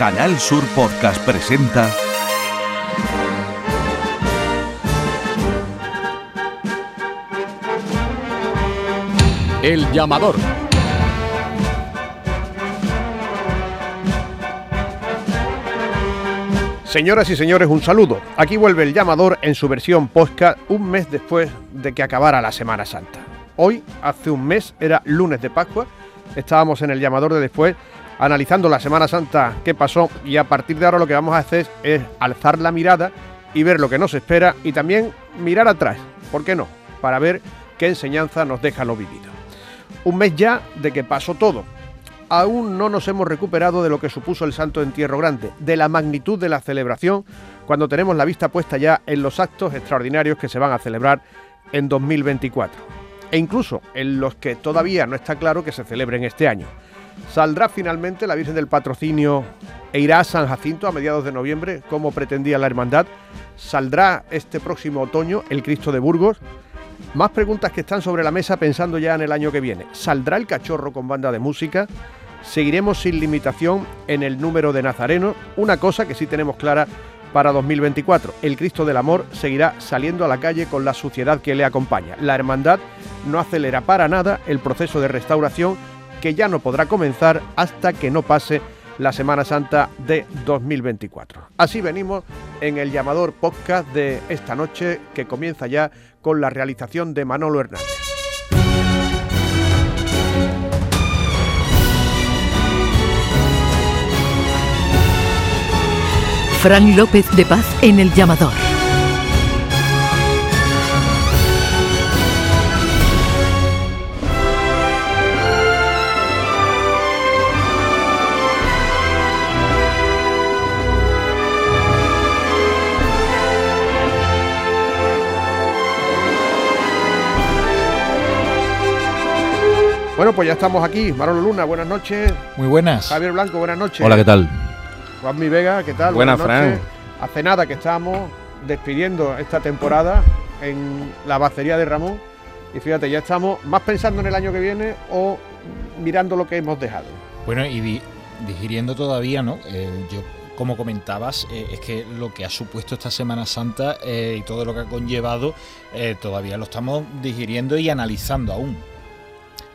Canal Sur Podcast presenta El llamador. Señoras y señores, un saludo. Aquí vuelve el llamador en su versión podcast un mes después de que acabara la Semana Santa. Hoy, hace un mes, era lunes de Pascua. Estábamos en el llamador de después analizando la Semana Santa que pasó y a partir de ahora lo que vamos a hacer es alzar la mirada y ver lo que nos espera y también mirar atrás, ¿por qué no? Para ver qué enseñanza nos deja lo vivido. Un mes ya de que pasó todo. Aún no nos hemos recuperado de lo que supuso el Santo Entierro Grande, de la magnitud de la celebración, cuando tenemos la vista puesta ya en los actos extraordinarios que se van a celebrar en 2024, e incluso en los que todavía no está claro que se celebren este año. ¿Saldrá finalmente la Virgen del Patrocinio e irá a San Jacinto a mediados de noviembre, como pretendía la Hermandad? ¿Saldrá este próximo otoño el Cristo de Burgos? Más preguntas que están sobre la mesa pensando ya en el año que viene. ¿Saldrá el cachorro con banda de música? ¿Seguiremos sin limitación en el número de nazarenos? Una cosa que sí tenemos clara para 2024. El Cristo del Amor seguirá saliendo a la calle con la suciedad que le acompaña. La hermandad no acelera para nada el proceso de restauración que ya no podrá comenzar hasta que no pase la Semana Santa de 2024. Así venimos en el llamador podcast de esta noche que comienza ya con la realización de Manolo Hernández. Fran López de Paz en el llamador. Bueno, pues ya estamos aquí. Manolo Luna, buenas noches. Muy buenas. Javier Blanco, buenas noches. Hola, ¿qué tal? Juanmi Vega, ¿qué tal? Buenas, noches. Fran. Hace nada que estamos despidiendo esta temporada en la bacería de Ramón. Y fíjate, ya estamos más pensando en el año que viene o mirando lo que hemos dejado. Bueno, y di- digiriendo todavía, ¿no? Eh, yo, como comentabas, eh, es que lo que ha supuesto esta Semana Santa eh, y todo lo que ha conllevado, eh, todavía lo estamos digiriendo y analizando aún.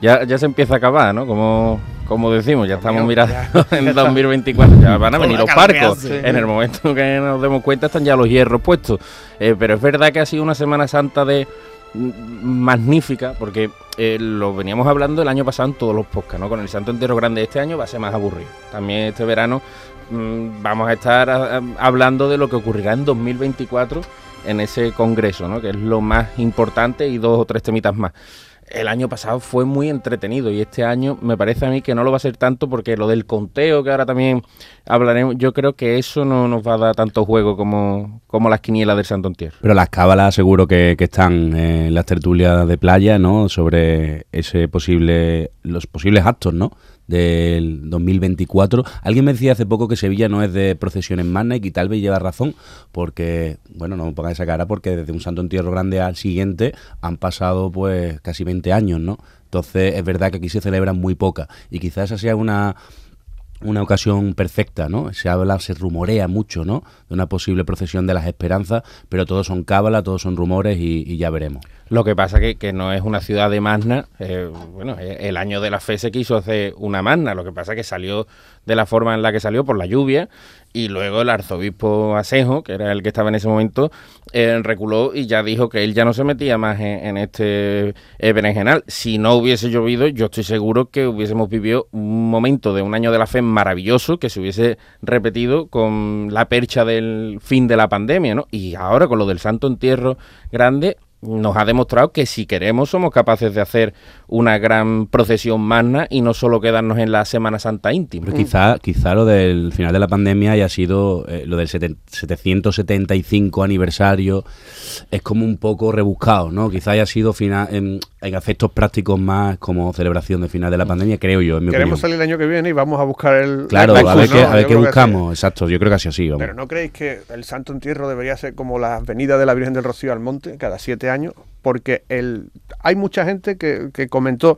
Ya, ya se empieza a acabar, ¿no? Como, como decimos, ya estamos mirando ya- en 2024. Ya van a venir los barcos. En el momento que nos demos cuenta están ya los hierros puestos. Eh, pero es verdad que ha sido una Semana Santa de mm, magnífica, porque eh, lo veníamos hablando el año pasado en todos los podcasts, ¿no? Con el Santo Entero Grande este año va a ser más aburrido. También este verano mm, vamos a estar a- a- hablando de lo que ocurrirá en 2024 en ese congreso, ¿no? Que es lo más importante y dos o tres temitas más. El año pasado fue muy entretenido y este año me parece a mí que no lo va a ser tanto porque lo del conteo, que ahora también hablaremos, yo creo que eso no nos va a dar tanto juego como, como las quinielas del Santo Entierro. Pero las cábalas seguro que, que están en las tertulias de playa, ¿no? Sobre ese posible, los posibles actos, ¿no? Del 2024. Alguien me decía hace poco que Sevilla no es de procesiones magnas y tal vez lleva razón, porque, bueno, no me pongan esa cara, porque desde un Santo Entierro Grande al siguiente han pasado pues casi 20 años, ¿no? Entonces es verdad que aquí se celebran muy pocas y quizás esa sea una una ocasión perfecta, ¿no? Se habla, se rumorea mucho, ¿no? De una posible procesión de las esperanzas, pero todos son cábalas, todos son rumores y, y ya veremos. Lo que pasa que, que no es una ciudad de Magna. eh, bueno, eh, el año de la fe se quiso hacer una Magna. Lo que pasa que salió de la forma en la que salió por la lluvia. Y luego el arzobispo Asejo, que era el que estaba en ese momento, eh, reculó y ya dijo que él ya no se metía más en, este eh, berenjenal. Si no hubiese llovido, yo estoy seguro que hubiésemos vivido un momento de un año de la fe maravilloso que se hubiese repetido con la percha del fin de la pandemia, ¿no? Y ahora con lo del Santo Entierro Grande, nos ha demostrado que si queremos somos capaces de hacer una gran procesión magna y no solo quedarnos en la Semana Santa íntima. Pero quizá, quizá lo del final de la pandemia haya sido eh, lo del seten- 775 aniversario, es como un poco rebuscado, ¿no? Quizá haya sido fina- en, en efectos prácticos más como celebración de final de la pandemia, creo yo, en mi Queremos opinión. salir el año que viene y vamos a buscar el. Claro, la a ver qué, ¿no? a ver qué buscamos, exacto, yo creo que así así, sí. vamos. Pero ¿no creéis que el Santo Entierro debería ser como la venida de la Virgen del Rocío al monte cada siete años? Porque el, hay mucha gente que, que comentó,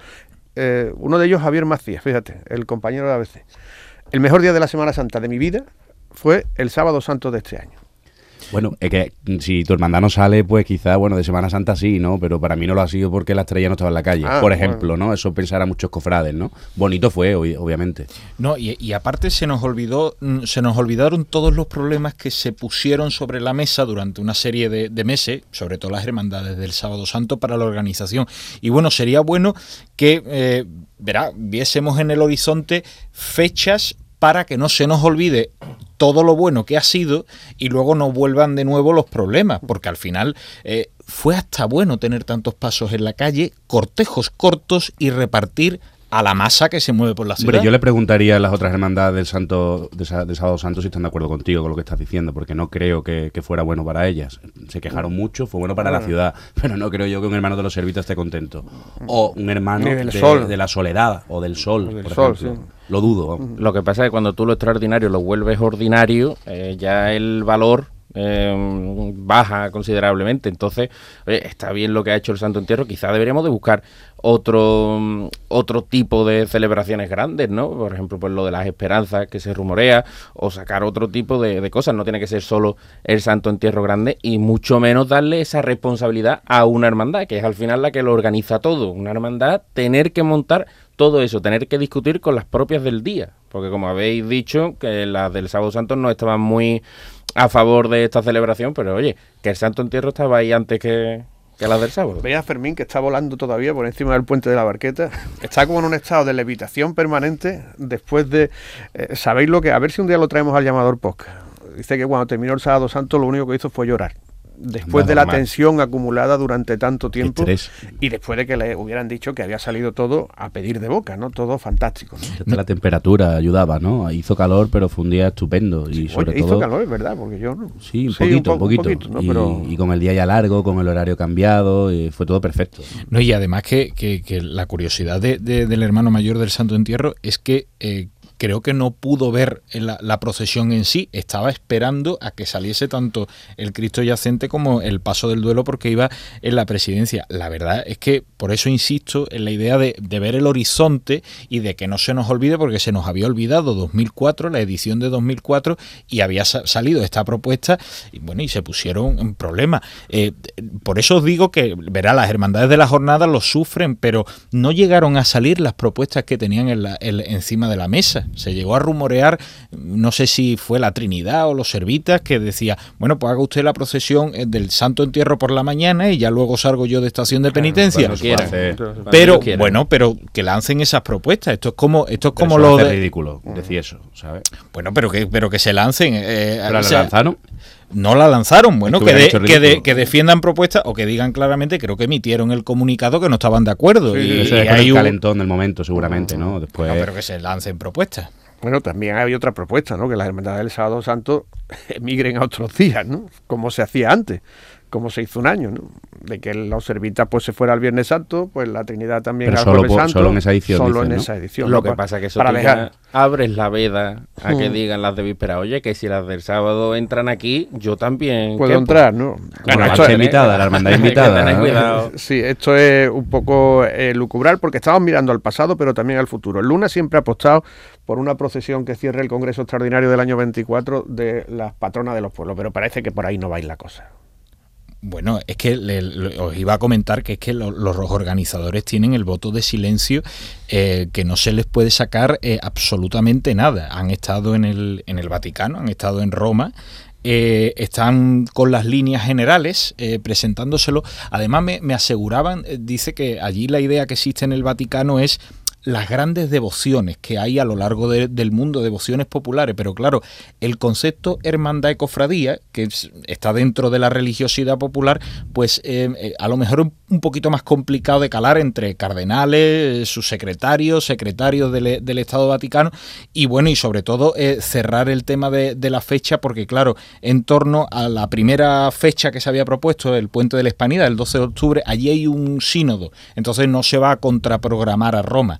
eh, uno de ellos Javier Macías, fíjate, el compañero de ABC. El mejor día de la Semana Santa de mi vida fue el sábado santo de este año. Bueno, es que si tu hermandad no sale, pues quizá, bueno, de Semana Santa sí, ¿no? Pero para mí no lo ha sido porque la estrella no estaba en la calle, Ah, por bueno. ejemplo, ¿no? Eso pensar a muchos cofrades, ¿no? Bonito fue, obvi- obviamente. No, y, y aparte se nos olvidó, mm, se nos olvidaron todos los problemas que se pusieron sobre la mesa durante una serie de, de meses, sobre todo las hermandades del Sábado Santo para la organización. Y bueno, sería bueno que, eh, verá, viésemos en el horizonte fechas para que no se nos olvide todo lo bueno que ha sido y luego no vuelvan de nuevo los problemas, porque al final eh, fue hasta bueno tener tantos pasos en la calle, cortejos cortos y repartir a la masa que se mueve por la ciudad. Hombre, yo le preguntaría a las otras hermandades del Santo, de, Sábado Santo si están de acuerdo contigo con lo que estás diciendo, porque no creo que, que fuera bueno para ellas. Se quejaron mucho, fue bueno para la ciudad, pero no creo yo que un hermano de los servitas esté contento. O un hermano del de, sol. de la soledad o del sol, O del por sol, ejemplo. sí. Lo dudo. Lo que pasa es que cuando tú lo extraordinario lo vuelves ordinario, eh, ya el valor eh, baja considerablemente. Entonces, oye, está bien lo que ha hecho el Santo Entierro. Quizá deberíamos de buscar otro otro tipo de celebraciones grandes, ¿no? Por ejemplo, pues lo de las esperanzas que se rumorea, o sacar otro tipo de, de cosas. No tiene que ser solo el Santo Entierro grande y mucho menos darle esa responsabilidad a una hermandad, que es al final la que lo organiza todo. Una hermandad tener que montar todo eso, tener que discutir con las propias del día. Porque como habéis dicho, que las del Sábado Santo no estaban muy a favor de esta celebración, pero oye, que el Santo Entierro estaba ahí antes que, que las del sábado. Veía a Fermín que está volando todavía por encima del puente de la barqueta. Está como en un estado de levitación permanente después de... eh, ¿Sabéis lo que? A ver si un día lo traemos al llamador podcast. Dice que cuando terminó el sábado santo lo único que hizo fue llorar. Después de la tensión acumulada durante tanto tiempo Estrés. y después de que le hubieran dicho que había salido todo a pedir de boca, ¿no? Todo fantástico. ¿no? Hasta la temperatura ayudaba, ¿no? Hizo calor, pero fue un día estupendo. Y sobre Oye, todo, hizo calor, es verdad, porque yo no. Sí, un poquito, un, po- poquito. ¿no? y, Pero y con el día ya largo, con el horario cambiado, y fue todo perfecto. No, y además que, que- que la curiosidad de- de- del hermano mayor del Santo Entierro es que eh, creo que no pudo ver la, procesión en sí, estaba esperando a que saliese tanto el Cristo yacente como el paso del duelo porque iba en la presidencia. La verdad es que por eso insisto en la idea de, ver el horizonte y de que no se nos olvide porque se nos había olvidado 2004, la edición de 2004 y había sa- salido esta propuesta y bueno, y se pusieron en problemas. Eh, por eso os digo que, verá, las hermandades de la jornada lo sufren, pero no llegaron a salir las propuestas que tenían en la- en- encima de la mesa. Se llegó a rumorear, no sé si fue la Trinidad o los Servitas, que decía, bueno, pues haga usted la procesión eh, del Santo Entierro por la mañana y ya luego salgo yo de estación de penitencia. quiera. Pero quiera. bueno, pero que lancen esas propuestas. Esto es como esto es pero como eso lo de ridículo decir eso, ¿sabes? bueno, pero que pero que se lancen. eh, Pero o la sea, lanzaron. No la lanzaron. Bueno, que de- que, de- ridículo. que defiendan propuestas o que digan claramente, creo que emitieron el comunicado que no estaban de acuerdo. Sí, y, es con hay el un- calentón del momento, seguramente, ¿no? Después. No, pero que se lancen propuestas. Bueno, también hay otra propuesta, ¿no? Que las hermandades del Sábado Santo emigren a otros días, ¿no? Como se hacía antes, como se hizo un año, ¿no? De que los servitas pues se fuera al Viernes Santo, pues la Trinidad también Pero al solo Jueves por- Santo. solo en esa edición, Solo dicen, en ¿no? esa edición. Lo ¿no? que Pa- pasa es que eso para dejar. abres la veda a que Mm. digan las de víspera, oye, que si las del sábado entran aquí, yo también Puedo quepo". entrar, ¿no? Bueno, Bueno, la esto es- invitada, la hermandad invitada. ¿no? cuidado. Sí, esto es un poco eh, lucubrar porque estamos mirando al pasado, pero también al futuro. El Luna siempre ha apostado por una procesión que cierre el Congreso Extraordinario del año 24 de las patronas de los pueblos, pero parece que por ahí no va a ir la cosa. Bueno, es que le- os iba a comentar que es que lo- los organizadores tienen el voto de silencio eh, que no se les puede sacar eh, absolutamente nada. Han estado en el, en el Vaticano, han estado en Roma. eh, están con las líneas generales eh, presentándoselo. Además, me, me aseguraban, eh, dice que allí la idea que existe en el Vaticano es las grandes devociones que hay a lo largo de- del mundo, devociones populares, pero claro, el concepto hermandad y cofradía, que es- está dentro de la religiosidad popular, pues eh, eh, a lo mejor un, poquito más complicado de calar entre cardenales, sus secretarios, secretarios del, del Estado Vaticano, y bueno, y sobre todo eh, cerrar el tema de, de la fecha, porque claro, en torno a la primera fecha que se había propuesto, el puente de la Hispanidad, el 12 de octubre, allí hay un sínodo, entonces no se va a contraprogramar a Roma.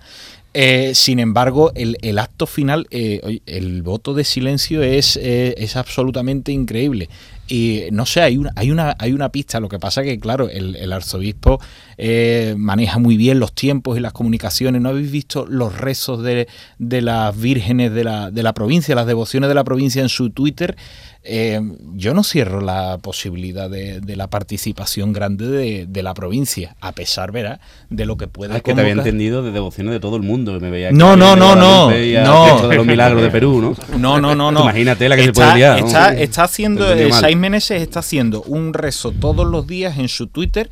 Eh, sin embargo, el, el acto final, eh, el voto de silencio es, eh, es absolutamente increíble. Y no sé, hay una, hay una, hay una pista. Lo que pasa que, claro, el, arzobispo eh, maneja muy bien los tiempos y las comunicaciones. ¿No habéis visto los rezos de, de las vírgenes de la, de la provincia, las devociones de la provincia en su Twitter? Eh, yo no cierro la posibilidad de, la participación grande de, la provincia, a pesar, verá, de lo que pueda ah, que te había entendido de devociones de todo el mundo. Me veía no, no, no, no, no. de los milagros de Perú, ¿no? No, no, no, no. Imagínate la que se puede liar. Está, está haciendo, eh, Saiz Meneses está haciendo un rezo todos los días en su Twitter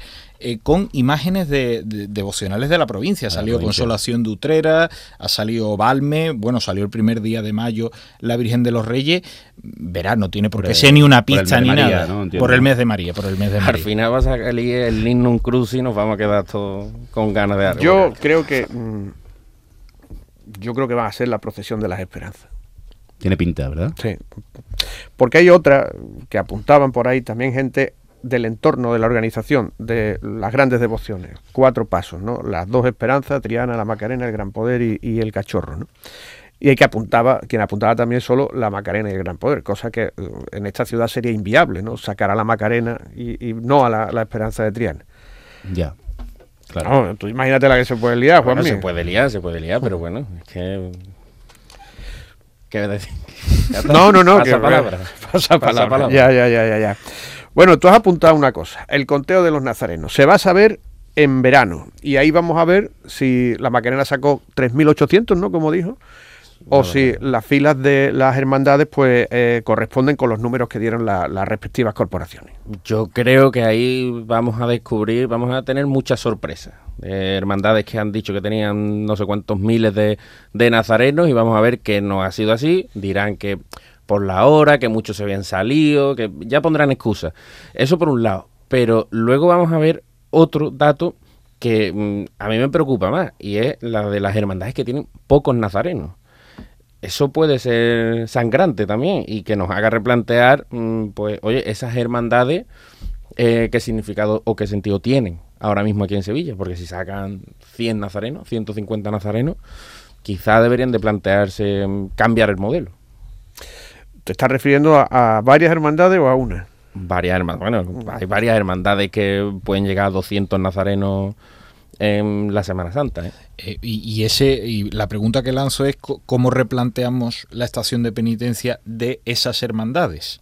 eh, con imágenes de, devocionales de la provincia. Ha salido Consolación de Utrera, ha salido Balme, bueno, salió el primer día de mayo la Virgen de los Reyes. Verá, no tiene por, qué ser ni una pista ni nada. Por el mes de María, por el mes de María. Al final va a salir el Lignum Cruz y nos vamos a quedar todos con ganas de algo. Yo creo que. Mm, yo creo que va a ser la procesión de las esperanzas. Tiene pinta, ¿verdad? Sí. Porque hay otra que apuntaban por ahí también gente del entorno de la organización de las grandes devociones. Cuatro pasos, ¿no? Las dos esperanzas, Triana, la Macarena, el Gran Poder y, el Cachorro, ¿no? Y hay que apuntaba, quien apuntaba también solo la Macarena y el Gran Poder, cosa que eh, en esta ciudad sería inviable, ¿no? Sacar a la Macarena y, no a la, esperanza de Triana. Ya. Claro. tú imagínate la que se puede liar, Juan. se puede liar, se puede liar, pero bueno, es que. ¿Qué decir? No, no, no. Pasa palabra. Pasa palabra. Ya, ya, ya, ya, ya. Bueno, tú has apuntado una cosa, el conteo de los nazarenos. Se va a saber en verano y ahí vamos a ver si la Macarena sacó 3.800, ¿no? Como dijo. O si las filas de las hermandades pues eh, corresponden con los números que dieron las respectivas corporaciones. Yo creo que ahí vamos a descubrir, vamos a tener muchas sorpresas. hermandades que han dicho que tenían no sé cuántos miles de, de nazarenos y vamos a ver que no ha sido así. Dirán que por la hora, que muchos se habían salido, que ya pondrán excusas. Eso por un lado. Pero luego vamos a ver otro dato que mm, a mí me preocupa más y es la de las hermandades que tienen pocos nazarenos. Eso puede ser sangrante también y que nos haga replantear, mm, pues, oye, esas hermandades, eh, qué significado o qué sentido tienen ahora mismo aquí en Sevilla, porque si sacan 100 nazarenos, 150 nazarenos, quizá deberían de plantearse mm, cambiar el modelo. ¿Te estás refiriendo a, varias hermandades o a una? Varias hermandades. Bueno, hay varias hermandades que pueden llegar a 200 nazarenos en la Semana Santa. ¿eh? Eh, y, ese y la pregunta que lanzo es cómo replanteamos la estación de penitencia de esas hermandades.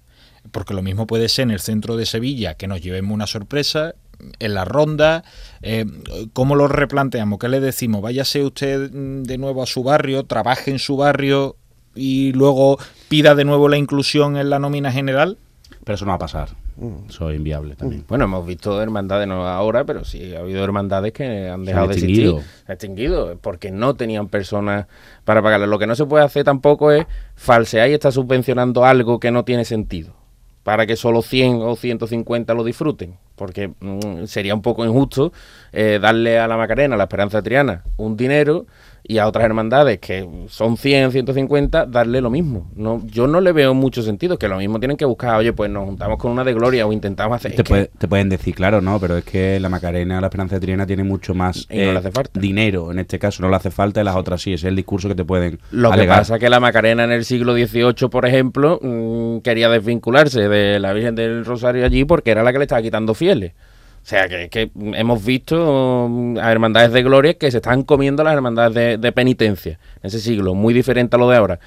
Porque lo mismo puede ser en el centro de Sevilla, que nos llevemos una sorpresa, en la ronda, eh, ¿cómo lo replanteamos? ¿Qué le decimos? Váyase usted mm, de nuevo a su barrio, trabaje en su barrio, y luego pida de nuevo la inclusión en la nómina general? Pero eso no va a pasar. Mm. Eso es inviable también. Mm. Bueno, hemos visto hermandades, no ahora, pero sí ha habido hermandades que han dejado de existir. extinguido, porque no tenían personas para pagarle. Lo que no se puede hacer tampoco es falsear y estar subvencionando algo que no tiene sentido para que solo 100 o 150 lo disfruten, porque mm, sería un poco injusto eh, darle a la Macarena, a la Esperanza Triana, un dinero y a otras hermandades que son 100, 150, darle lo mismo. No, yo no le veo mucho sentido, que lo mismo tienen que buscar, oye, pues nos juntamos con una de Gloria o intentamos hacer... Te, pueden decir, claro, no, pero es que la Macarena, la Esperanza de Triana tiene mucho más eh, dinero, en este caso no le hace falta y las otras sí, es el discurso que te pueden Lo que pasa es que la Macarena en el siglo XVIII, por ejemplo, mm, quería desvincularse de la Virgen del Rosario allí porque era la que le estaba quitando O sea, que, hemos visto mm, a hermandades de gloria que se están comiendo las hermandades de, de penitencia en ese siglo, muy diferente a lo de ahora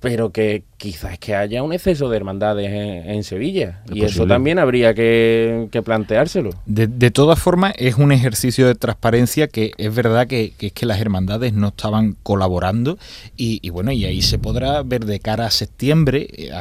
pero que quizás que haya un exceso de hermandades en, Sevilla. y eso también habría que, planteárselo. De, todas formas, es un ejercicio de transparencia que es verdad que, es que las hermandades no estaban colaborando y, bueno, y ahí se podrá ver de cara a septiembre, eh,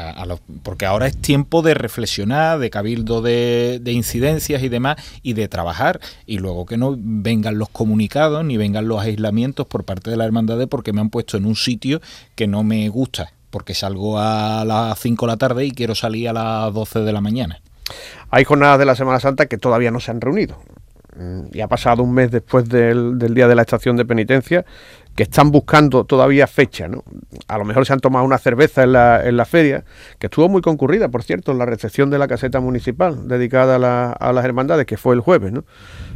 porque ahora es tiempo de reflexionar, de cabildo de, de incidencias y demás, y de trabajar, y luego que no vengan los comunicados ni vengan los aislamientos por parte de las hermandades porque me han puesto en un sitio que no me gusta porque salgo a las 5 de la tarde y quiero salir a las 12 de la mañana. Hay jornadas de la Semana Santa que todavía no se han reunido. Mm, y ha pasado un mes después del, día de la estación de penitencia que están buscando todavía fecha. ¿no? A lo mejor se han tomado una cerveza en la, en la feria, que estuvo muy concurrida, por cierto, en la recepción de la caseta municipal dedicada a, las hermandades, que fue el jueves. ¿no?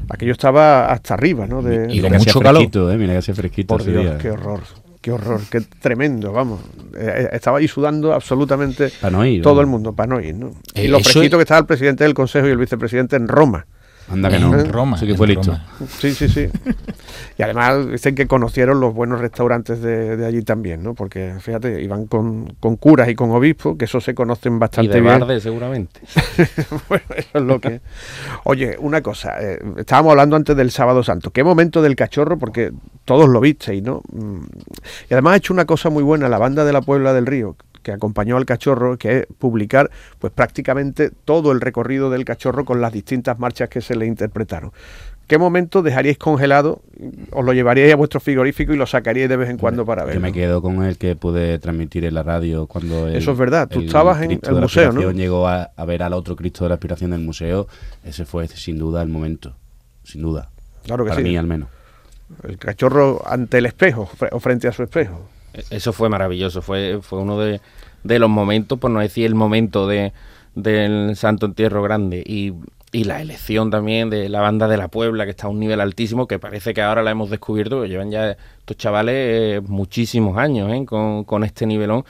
Aquello estaba hasta arriba. ¿no? De, y, con mucho calor. Eh, mira que fresquito. Por Dios, qué horror qué horror, qué tremendo, vamos. Eh, estaba ahí sudando absolutamente Pa' no ir, todo el mundo para no ir, ¿no? Eh, y lo eso fresquito es- que estaba el presidente del Consejo y el vicepresidente en Roma. Anda que En no. Roma, Sí que fue listo. Roma. Sí, sí, sí. Y además dicen que conocieron los buenos restaurantes de, de allí también, ¿no? Porque, fíjate, iban con, con curas y con obispos, que eso se conocen Y bastante de bien. Barde, seguramente. bueno, eso es lo que... Oye, una cosa, eh, estábamos hablando antes del Sábado Santo. ¿Qué momento del cachorro? Porque todos lo visteis, ¿no? Mm, Y además ha hecho una cosa muy buena la banda de la Puebla del Río, que acompañó al cachorro, que es publicar pues prácticamente todo el recorrido del cachorro con las distintas marchas que se le interpretaron. ¿Qué momento dejaríais congelado? ¿Os lo llevaríais a vuestro frigorífico y lo sacaríais de vez en cuando para Yo verlo? me quedo con el que pude transmitir en la radio cuando el, Eso es verdad, tú el estabas en el museo, ¿no? Llegó a, a ver al otro Cristo de la Aspiración del museo. Ese fue sin duda el momento, sin duda. Claro que Para sí. mí al menos. El cachorro ante el espejo o frente a su espejo. Eso fue maravilloso, fue, fue uno de, de los momentos, por no decir el momento de, del Santo Entierro Grande. Y, y la elección también de la banda de la Puebla, que está a un nivel altísimo, que parece que ahora la hemos descubierto, que llevan ya estos chavales eh, muchísimos años ¿eh? con, con este nivelón.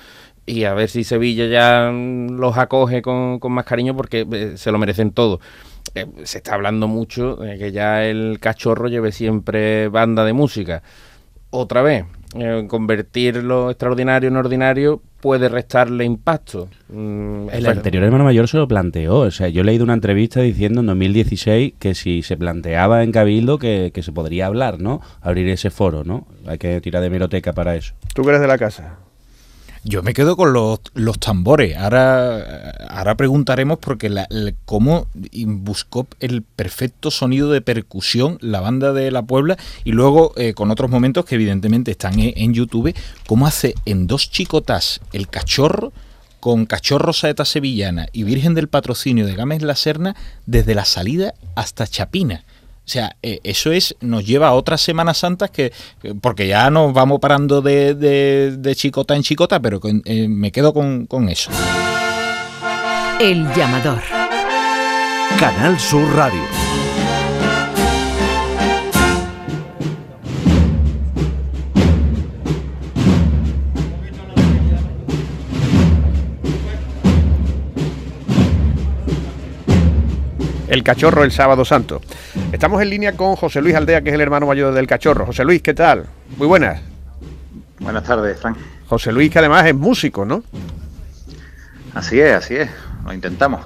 Y a ver si Sevilla ya mm, los acoge con, con más cariño porque eh, se lo merecen todo. Se está hablando mucho de que ya el cachorro lleve siempre banda de música otra vez, eh, convertir lo extraordinario en ordinario puede restarle impacto. Mm, El verdad. anterior hermano mayor se lo planteó. O sea, yo he leído una entrevista diciendo en 2016 que si se planteaba en Cabildo que, que se podría hablar, ¿no? Abrir ese foro, ¿no? Hay que tirar de meroteca para eso. Tú que eres de la casa. Yo me quedo con los, los tambores. Ahora, ahora preguntaremos porque la, cómo buscó el perfecto sonido de percusión la banda de la Puebla y luego eh, con otros momentos que evidentemente están en, en YouTube, cómo hace en dos chicotas el cachorro con cachorro saeta sevillana y Virgen del Patrocinio de Gámez La Serna desde la salida hasta Chapina. O sea, eh, eso es nos lleva a otras Semanas Santas que, que- porque ya nos vamos parando de, de- de chicota en chicota, pero con- eh, me quedo con, con eso. El llamador. Canal Sur Radio. El Cachorro el Sábado Santo. Estamos en línea con José Luis Aldea, que es el hermano mayor del Cachorro. José Luis, ¿qué tal? Muy buenas. Buenas tardes, Frank. José Luis, que además es músico, ¿no? Así es, así es. Lo intentamos.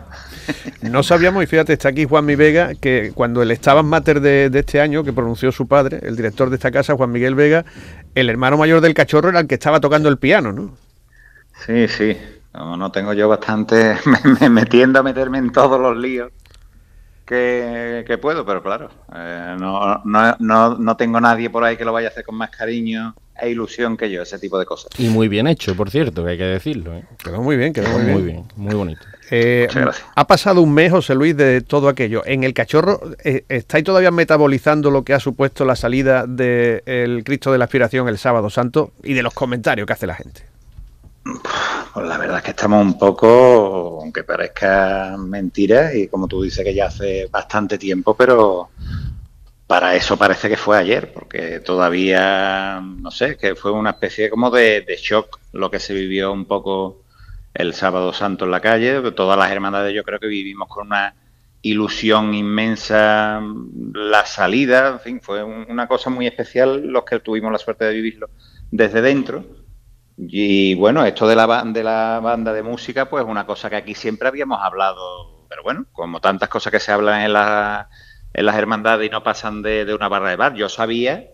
No sabíamos, y fíjate, está aquí Juan Mi Vega, que cuando el Estaban Mater de, de este año, que pronunció su padre, el director de esta casa, Juan Miguel Vega, el hermano mayor del Cachorro era el que estaba tocando el piano, ¿no? Sí, sí. No, no tengo yo bastante. Me, me, me tiendo a meterme en todos los líos que, que puedo, pero claro. eh, no, no, no, no tengo nadie por ahí que lo vaya a hacer con más cariño e ilusión que yo, ese tipo de cosas. Y muy bien hecho, por cierto, que hay que decirlo. ¿eh? Quedó muy bien, quedó muy Muy bien. bien, muy bonito. Eh, ha pasado un mes, José Luis, de todo aquello. En el cachorro, eh, ¿estáis todavía metabolizando lo que ha supuesto la salida del Cristo de la Aspiración el sábado santo y de los comentarios que hace la gente? Pues la verdad es que estamos un poco, aunque parezca mentira, y como tú dices que ya hace bastante tiempo, pero para eso parece que fue ayer, porque todavía, no sé, que fue una especie como de, de shock lo que se vivió un poco el sábado santo en la calle. Todas las hermandades yo creo que vivimos con una ilusión inmensa la salida, en fin, fue un- una cosa muy especial los que tuvimos la suerte de vivirlo desde dentro. Y bueno, esto de la, de la banda de música, pues una cosa que aquí siempre habíamos hablado, pero bueno, como tantas cosas que se hablan en, la- en las hermandades y no pasan de, de una barra de bar, yo sabía,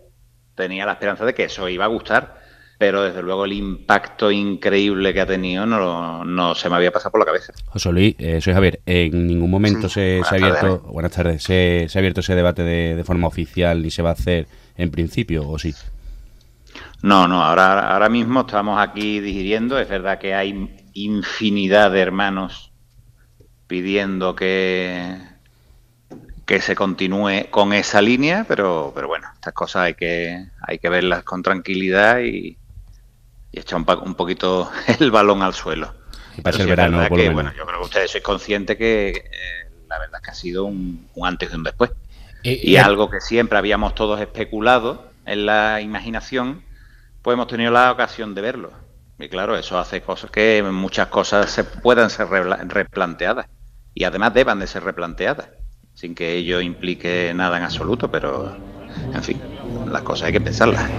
tenía la esperanza de que eso iba a gustar, pero desde luego el impacto increíble que ha tenido no, no se me había pasado por la cabeza. José Luis, eh, soy Javier. En ningún momento Sí, se, se ha abierto, tardes. buenas tardes, se, se ha abierto ese debate de, de forma oficial ni se va a hacer en principio, ¿o sí? No, no, ahora, ahora mismo estamos aquí digiriendo. Es verdad que hay infinidad de hermanos pidiendo que, que se continúe con esa línea, pero, pero bueno, estas cosas hay que, hay que verlas con tranquilidad y, y echar un, poquito el balón al suelo. Pase Pero el sí es verano, verdad por que, bueno, yo creo que ustedes sois conscientes que eh, la verdad es que ha sido un, un antes y un después. Eh, Y eh, algo que siempre habíamos todos especulado en la imaginación, pues hemos tenido la ocasión de verlo. Y claro, eso hace cosas que muchas cosas se puedan ser replanteadas y además deban de ser replanteadas, sin que ello implique nada en absoluto, pero en fin, las cosas hay que pensarlas.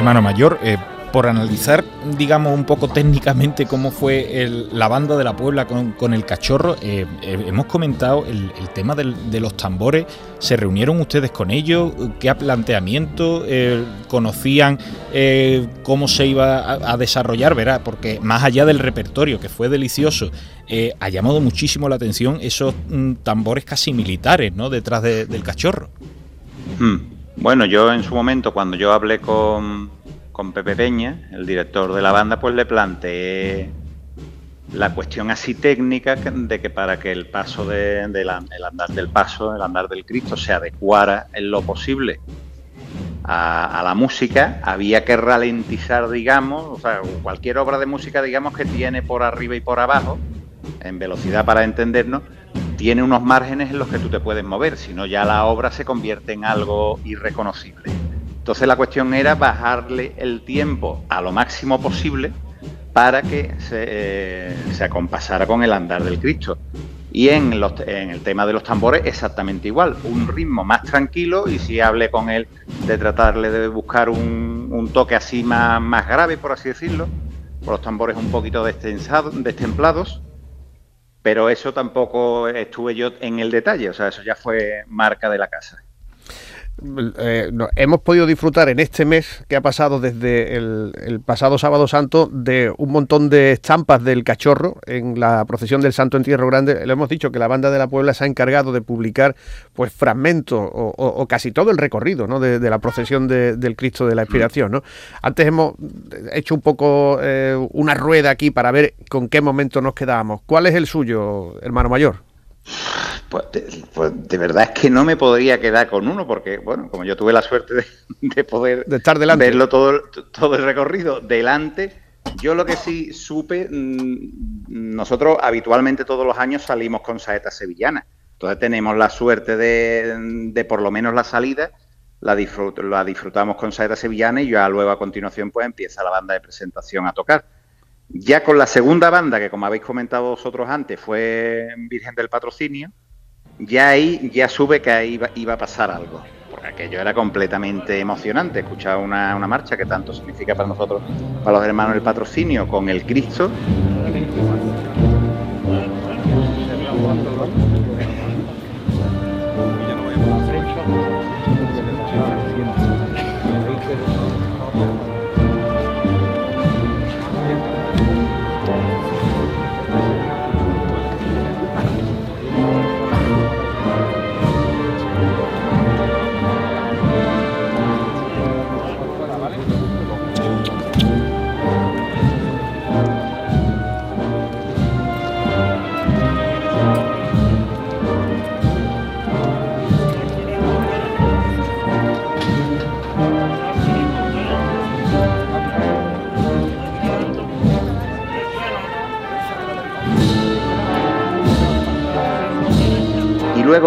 Hermano mayor, eh, por analizar, digamos, un poco técnicamente cómo fue la banda de la Puebla con, el cachorro, eh, eh, hemos comentado el, tema de los tambores. ¿Se reunieron ustedes con ellos? ¿Qué planteamiento? ¿Conocían cómo se iba a, desarrollar? Verá, porque más allá del repertorio, que fue delicioso, ha llamado muchísimo la atención esos mm, tambores casi militares, ¿no? Detrás del cachorro. Hmm. Bueno, yo en su momento, cuando yo hablé con, Pepe Peña, el director de la banda, pues le planteé la cuestión así técnica de que para que el paso de, el andar del paso, el andar del Cristo, se adecuara en lo posible a, a, la música, había que ralentizar, digamos, o sea, cualquier obra de música, digamos, que tiene por arriba y por abajo, en velocidad para entendernos, tiene unos márgenes en los que tú te puedes mover, si no ya la obra se convierte en algo irreconocible. Entonces la cuestión era bajarle el tiempo a lo máximo posible para que se, eh, acompasara con el andar del Cristo. Y en, el tema de los tambores exactamente igual, un ritmo más tranquilo y si hablé con él de tratarle de buscar un, toque así más, más grave, por así decirlo, por los tambores un poquito destemplados, pero eso tampoco estuve yo en el detalle, o sea, eso ya fue marca de la casa. Eh, hemos podido disfrutar en este mes que ha pasado desde el, pasado sábado santo de un montón de estampas del cachorro en la procesión del Santo Entierro Grande. Le hemos dicho que la banda de la Puebla se ha encargado de publicar pues fragmentos o, casi todo el recorrido ¿no? de, la procesión del Cristo de la Expiración. ¿no? Antes hemos hecho un poco eh, una rueda aquí para ver con qué momento nos quedábamos. ¿Cuál es el suyo, hermano mayor? Pues de, pues de, verdad es que no me podría quedar con uno, porque, bueno, como yo tuve la suerte de, poder de estar delante. verlo todo, todo el recorrido delante, yo lo que sí supe, mm, nosotros habitualmente todos los años salimos con saetas sevillanas. Entonces tenemos la suerte de, de por lo menos la salida, la, la disfrutamos con saetas sevillanas y ya luego a continuación pues empieza la banda de presentación a tocar. Ya con la segunda banda, que como habéis comentado vosotros antes, fue Virgen del Patrocinio, ya ahí ya sube que ahí iba, a pasar algo. Porque aquello era completamente emocionante, escuchar una, una marcha que tanto significa para nosotros, para los hermanos del patrocinio, con el Cristo.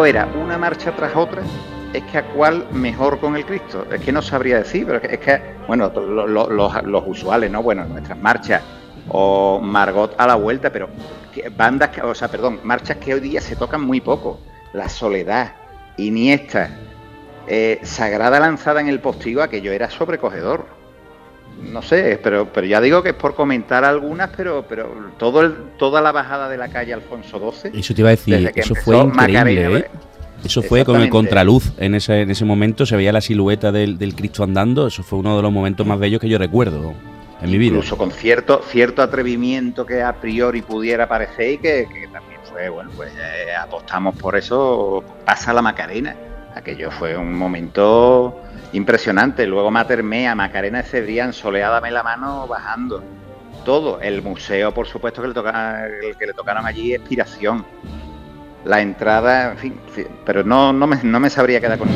Era una marcha tras otra, es que a cuál mejor con el Cristo. Es que no sabría decir, pero es que, bueno, los, usuales, ¿no? Bueno, nuestras marchas o Margot a la vuelta, pero bandas, que, o sea, perdón, marchas que hoy día se tocan muy poco. La Soledad, Iniesta, eh, Sagrada lanzada en el postigo, aquello era sobrecogedor. No sé, pero, pero ya digo que es por comentar algunas, pero, pero todo toda la bajada de la calle Alfonso XII. Eso te iba a decir, eso fue increíble, ¿eh? Eso fue con el contraluz. En ese, en ese momento se veía la silueta del, Cristo andando. Eso fue uno de los momentos más bellos que yo recuerdo. en mi vida. Incluso con cierto, cierto atrevimiento que a priori pudiera parecer y que, que también fue, bueno, pues eh, apostamos por eso, pasa la Macarena. Aquello fue un momento impresionante. Luego Matermea, Macarena Cebrián, Soleada me la mano bajando. Todo. El museo, por supuesto, que le, tocaron allí, Expiración. La entrada, en fin, pero no, no, me, no me sabría quedar con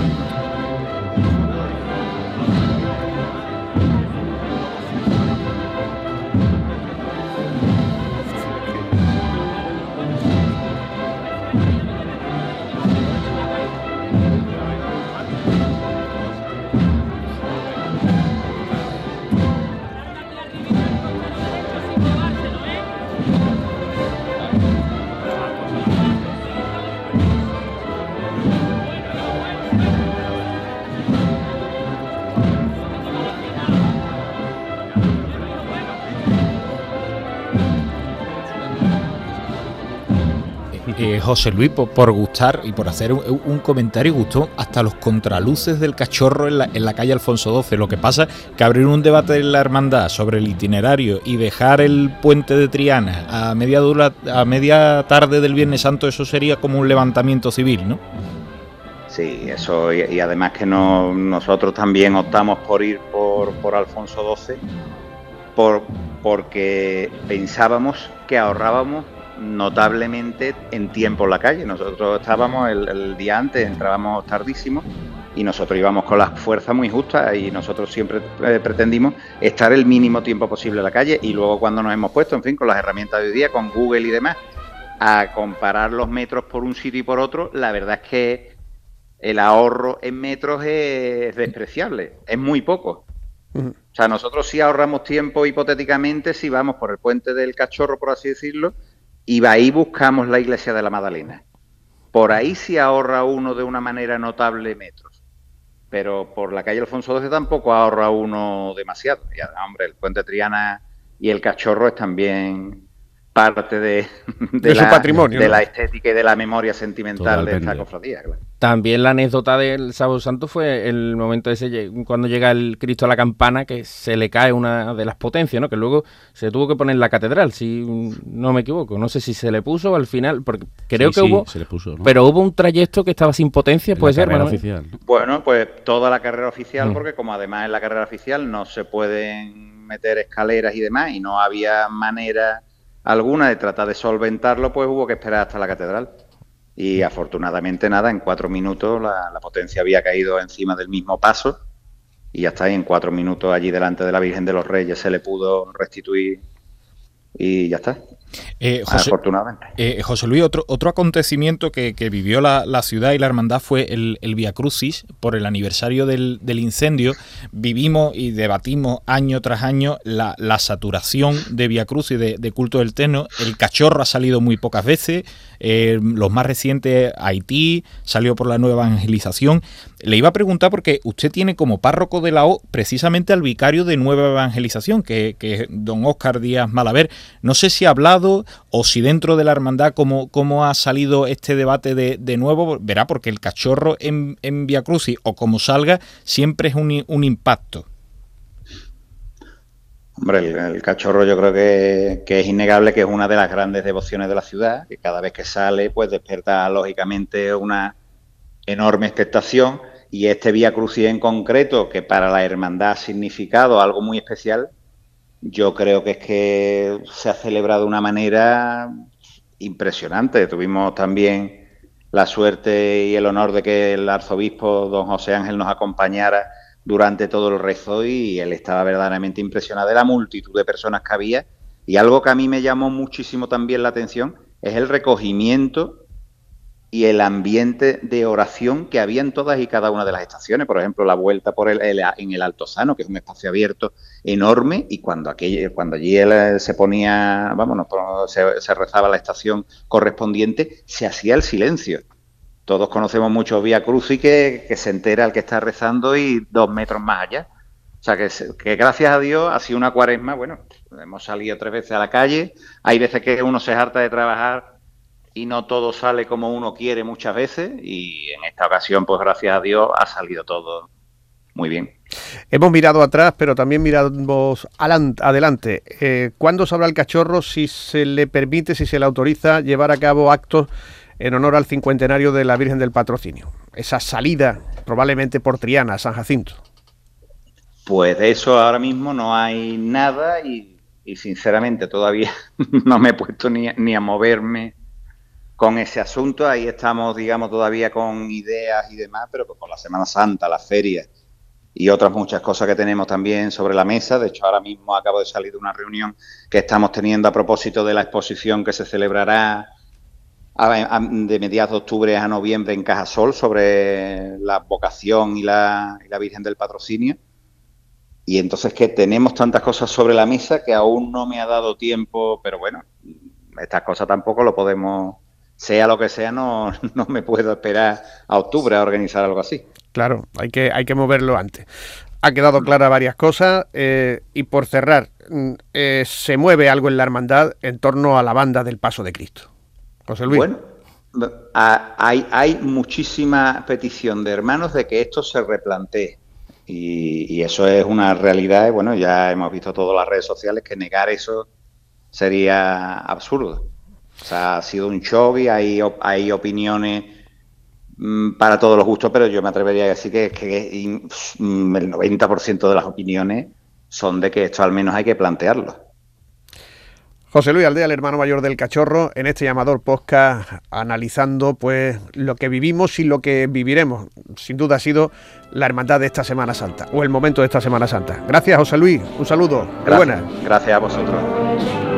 Eh, José Luis, por, gustar y por hacer un, un comentario, gustó hasta los contraluces del cachorro en la, en la calle Alfonso XII. Lo que pasa que abrir un debate en la hermandad sobre el itinerario y dejar el puente de Triana a media, dura- a media tarde del Viernes Santo, eso sería como un levantamiento civil, ¿no? Sí, eso, y, y además que no, nosotros también optamos por ir por, por Alfonso XII, por, porque pensábamos que ahorrábamos notablemente en tiempo en la calle. Nosotros estábamos el, el día antes, entrábamos tardísimo y nosotros íbamos con las fuerzas muy justas y nosotros siempre eh, pretendimos estar el mínimo tiempo posible en la calle y luego cuando nos hemos puesto, en fin, con las herramientas de hoy día, con Google y demás, a comparar los metros por un sitio y por otro, la verdad es que el ahorro en metros es despreciable, es muy poco. O sea, nosotros sí ahorramos tiempo hipotéticamente si vamos por el puente del cachorro, por así decirlo, y ahí buscamos la iglesia de la Magdalena. Por ahí sí ahorra uno de una manera notable metros. Pero por la calle Alfonso XII tampoco ahorra uno demasiado. Hombre, el puente Triana y el cachorro es también parte de, De su la, patrimonio, de ¿no? la estética y de la memoria sentimental de esta cofradía. claro. También la anécdota del Sábado Santo fue el momento ese cuando llega el Cristo a la campana que se le cae una de las potencias, ¿no? Que luego se tuvo que poner en la catedral, si no me equivoco. No sé si se le puso al final, porque creo Sí, que sí, hubo, se le puso, ¿no? pero hubo un trayecto que estaba sin potencia, En la puede ser, carrera Manuel? oficial. ¿no? Bueno, pues toda la carrera oficial, Mm. porque como además en la carrera oficial no se pueden meter escaleras y demás, y no había manera alguna de tratar de solventarlo, pues hubo que esperar hasta la catedral. Y afortunadamente nada, en cuatro minutos la, la potencia había caído encima del mismo paso y ya está, y en cuatro minutos allí delante de la Virgen de los Reyes se le pudo restituir y ya está, Eh, José, afortunadamente. Eh, José Luis, otro, otro acontecimiento que, que vivió la, la ciudad y la hermandad fue el, el Via Crucis por el aniversario del, del incendio. Vivimos y debatimos año tras año la, la saturación de Via Crucis de, de culto del Teno. El cachorro ha salido muy pocas veces. eh, los más recientes, Haití, salió por la nueva evangelización. Le iba a preguntar porque usted tiene como párroco de la O precisamente al vicario de nueva evangelización, que, que es don Óscar Díaz Malaver. No sé si ha hablado o si dentro de la hermandad cómo, cómo ha salido este debate de, de nuevo. Verá, porque el cachorro en, en Via Crucis o como salga siempre es un, un impacto. Hombre, el, el cachorro yo creo que, que es innegable que es una de las grandes devociones de la ciudad, que cada vez que sale pues despierta lógicamente una enorme expectación y este Vía Crucis en concreto, que para la hermandad ha significado algo muy especial, yo creo que es que se ha celebrado de una manera impresionante. Tuvimos también la suerte y el honor de que el arzobispo don José Ángel nos acompañara durante todo el rezo y él estaba verdaderamente impresionado de la multitud de personas que había. Y algo que a mí me llamó muchísimo también la atención es el recogimiento y el ambiente de oración que había en todas y cada una de las estaciones. Por ejemplo, la vuelta por el, el- en el Altozano, que es un espacio abierto enorme, y cuando, aquello, cuando allí él eh, se ponía, vámonos, se, se rezaba la estación correspondiente, se hacía el silencio. Todos conocemos mucho Vía Crucis que, que se entera el que está rezando y dos metros más allá. O sea, que, que gracias a Dios ha sido una cuaresma, bueno, hemos salido tres veces a la calle, hay veces que uno se harta de trabajar y no todo sale como uno quiere muchas veces y en esta ocasión, pues gracias a Dios, ha salido todo muy bien. Hemos mirado atrás, pero también miramos adelante. Eh, ¿Cuándo sabrá el cachorro si se le permite, si se le autoriza llevar a cabo actos en honor al cincuentenario de la Virgen del Patrocinio? Esa salida, probablemente por Triana, a San Jacinto. Pues de eso ahora mismo no hay nada y, sinceramente todavía no me he puesto ni, ni a moverme con ese asunto. Ahí estamos, digamos, todavía con ideas y demás, pero con la Semana Santa, la feria y otras muchas cosas que tenemos también sobre la mesa. De hecho, ahora mismo acabo de salir de una reunión que estamos teniendo a propósito de la exposición que se celebrará de mediados de octubre a noviembre en Cajasol sobre la vocación y la, y la Virgen del Patrocinio. Y entonces que tenemos tantas cosas sobre la mesa que aún no me ha dado tiempo, pero bueno, estas cosas tampoco lo podemos, sea lo que sea, no, no me puedo esperar a octubre a organizar algo así. Claro, hay que, hay que moverlo antes. Ha quedado clara varias cosas eh, y por cerrar, mm, eh, se mueve algo en la hermandad en torno a la banda del Paso de Cristo. José Luis. Bueno, hay, hay muchísima petición de hermanos de que esto se replantee. Y, eso es una realidad. Y bueno, ya hemos visto todas las redes sociales que negar eso sería absurdo. O sea, ha sido un show y hay, hay opiniones Mm, para todos los gustos, pero yo me atrevería a decir que, que mm, el 90% de las opiniones son de que esto al menos hay que plantearlo. José Luis Aldea, el hermano mayor del cachorro, en este llamador podcast, analizando pues lo que vivimos y lo que viviremos. Sin duda ha sido la hermandad de esta Semana Santa, o el momento de esta Semana Santa. Gracias, José Luis. Un saludo. Gracias, gracias a vosotros.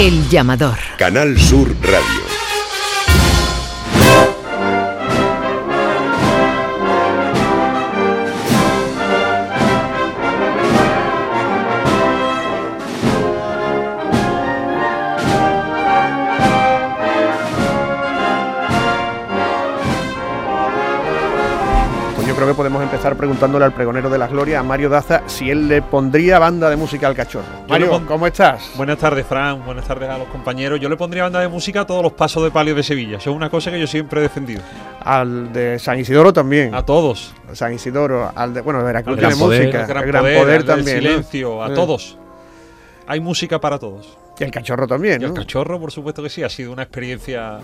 El llamador. Canal Sur Radio. Preguntándole al pregonero de la gloria, a Mario Daza, si él le pondría banda de música al cachorro. Mario, ¿cómo estás? Buenas tardes, Fran. Buenas tardes a los compañeros. Yo le pondría banda de música a todos los pasos de palio de Sevilla. Eso es una cosa que yo siempre he defendido. Al de San Isidoro también. A todos. San Isidoro, al de, bueno, Veracruz tiene música. El gran, poder, también. silencio, a todos. Hay música para todos. Y el cachorro también, Y el cachorro, por supuesto que sí, ha sido una experiencia